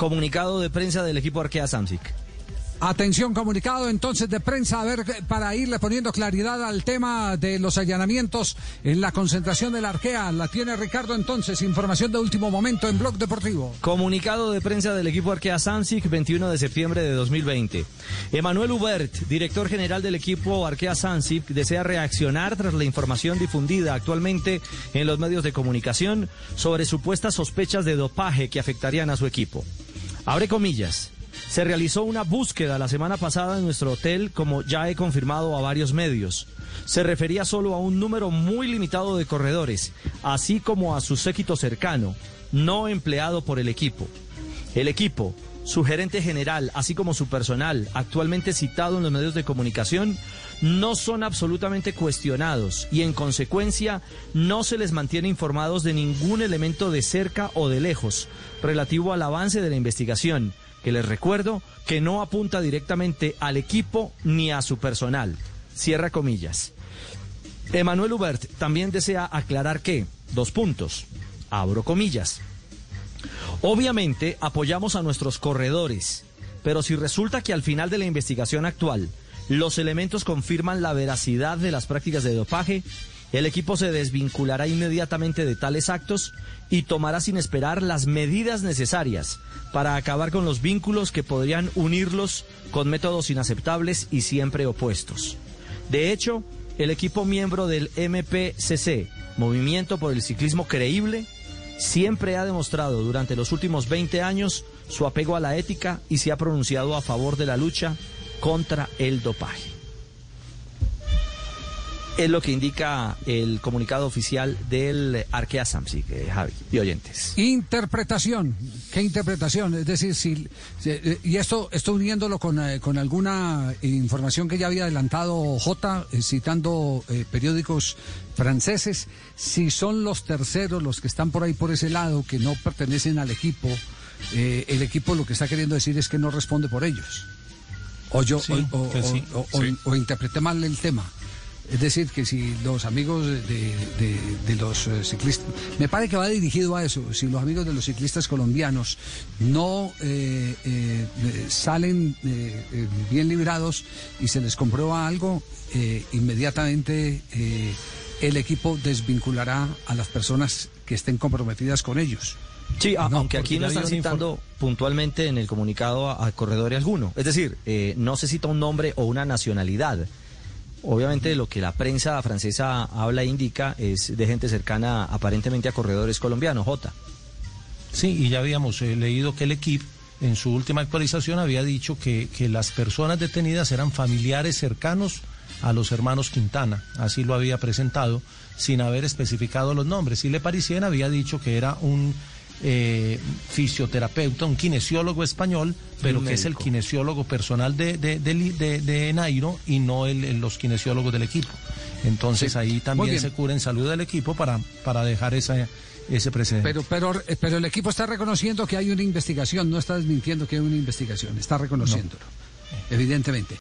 Comunicado de prensa del equipo Arkea Samsic. Atención, comunicado entonces de prensa, a ver, para irle poniendo claridad al tema de los allanamientos en la concentración de la Arkea. La tiene Ricardo entonces, información de último momento en Blog Deportivo. Comunicado de prensa del equipo Arkea Samsic, 21 de septiembre de 2020. Emanuel Hubert, director general del equipo Arkea Samsic, desea reaccionar tras la información difundida actualmente en los medios de comunicación sobre supuestas sospechas de dopaje que afectarían a su equipo. Abre comillas. Se realizó una búsqueda la semana pasada en nuestro hotel, como ya he confirmado a varios medios. Se refería solo a un número muy limitado de corredores, así como a su séquito cercano, no empleado por el equipo. El equipo, su gerente general, así como su personal, actualmente citado en los medios de comunicación, no son absolutamente cuestionados y en consecuencia no se les mantiene informados de ningún elemento de cerca o de lejos relativo al avance de la investigación que les recuerdo que no apunta directamente al equipo ni a su personal. Cierra comillas. Emanuel Hubert también desea aclarar que, dos puntos, abro comillas. Obviamente apoyamos a nuestros corredores, pero si resulta que al final de la investigación actual los elementos confirman la veracidad de las prácticas de dopaje, el equipo se desvinculará inmediatamente de tales actos y tomará sin esperar las medidas necesarias para acabar con los vínculos que podrían unirlos con métodos inaceptables y siempre opuestos. De hecho, el equipo miembro del MPCC, Movimiento por el Ciclismo Creíble, siempre ha demostrado durante los últimos 20 años su apego a la ética y se ha pronunciado a favor de la lucha contra el dopaje. Es lo que indica el comunicado oficial del Arkea Samsic, eh, Javi, y oyentes. Interpretación. ¿Qué interpretación? Es decir, si, eh, y esto, esto uniéndolo con, eh, con alguna información que ya había adelantado J, eh, citando eh, periódicos franceses, si son los terceros los que están por ahí por ese lado, que no pertenecen al equipo, eh, el equipo lo que está queriendo decir es que no responde por ellos. O yo, Sí, o, o- que sí. o- o- Sí. o interpreté mal el tema. Es decir, que si los amigos de, de- de los eh, ciclistas, me parece que va dirigido a eso, si los amigos de los ciclistas colombianos no eh, eh, salen eh, bien librados y se les comprueba algo, inmediatamente el equipo desvinculará a las personas que estén comprometidas con ellos. Sí, No, aunque aquí no están citando puntualmente en el comunicado a, a corredores alguno. Es decir, eh, no se cita un nombre o una nacionalidad. Obviamente lo que la prensa francesa habla e indica es de gente cercana aparentemente a corredores colombianos, J. Sí, y ya habíamos eh, leído que el equipo en su última actualización había dicho que, que las personas detenidas eran familiares cercanos a los hermanos Quintana. Así lo había presentado sin haber especificado los nombres. Si le parecían, había dicho que era un eh, fisioterapeuta, un kinesiólogo español, pero que es el kinesiólogo personal de, de, de, de- Nairo y no el, el- los kinesiólogos del equipo. Entonces Sí, ahí también se cura en salud del equipo para, para dejar esa, ese precedente. Pero, pero, eh, pero el equipo está reconociendo que hay una investigación, no está desmintiendo que hay una investigación, está reconociéndolo, evidentemente.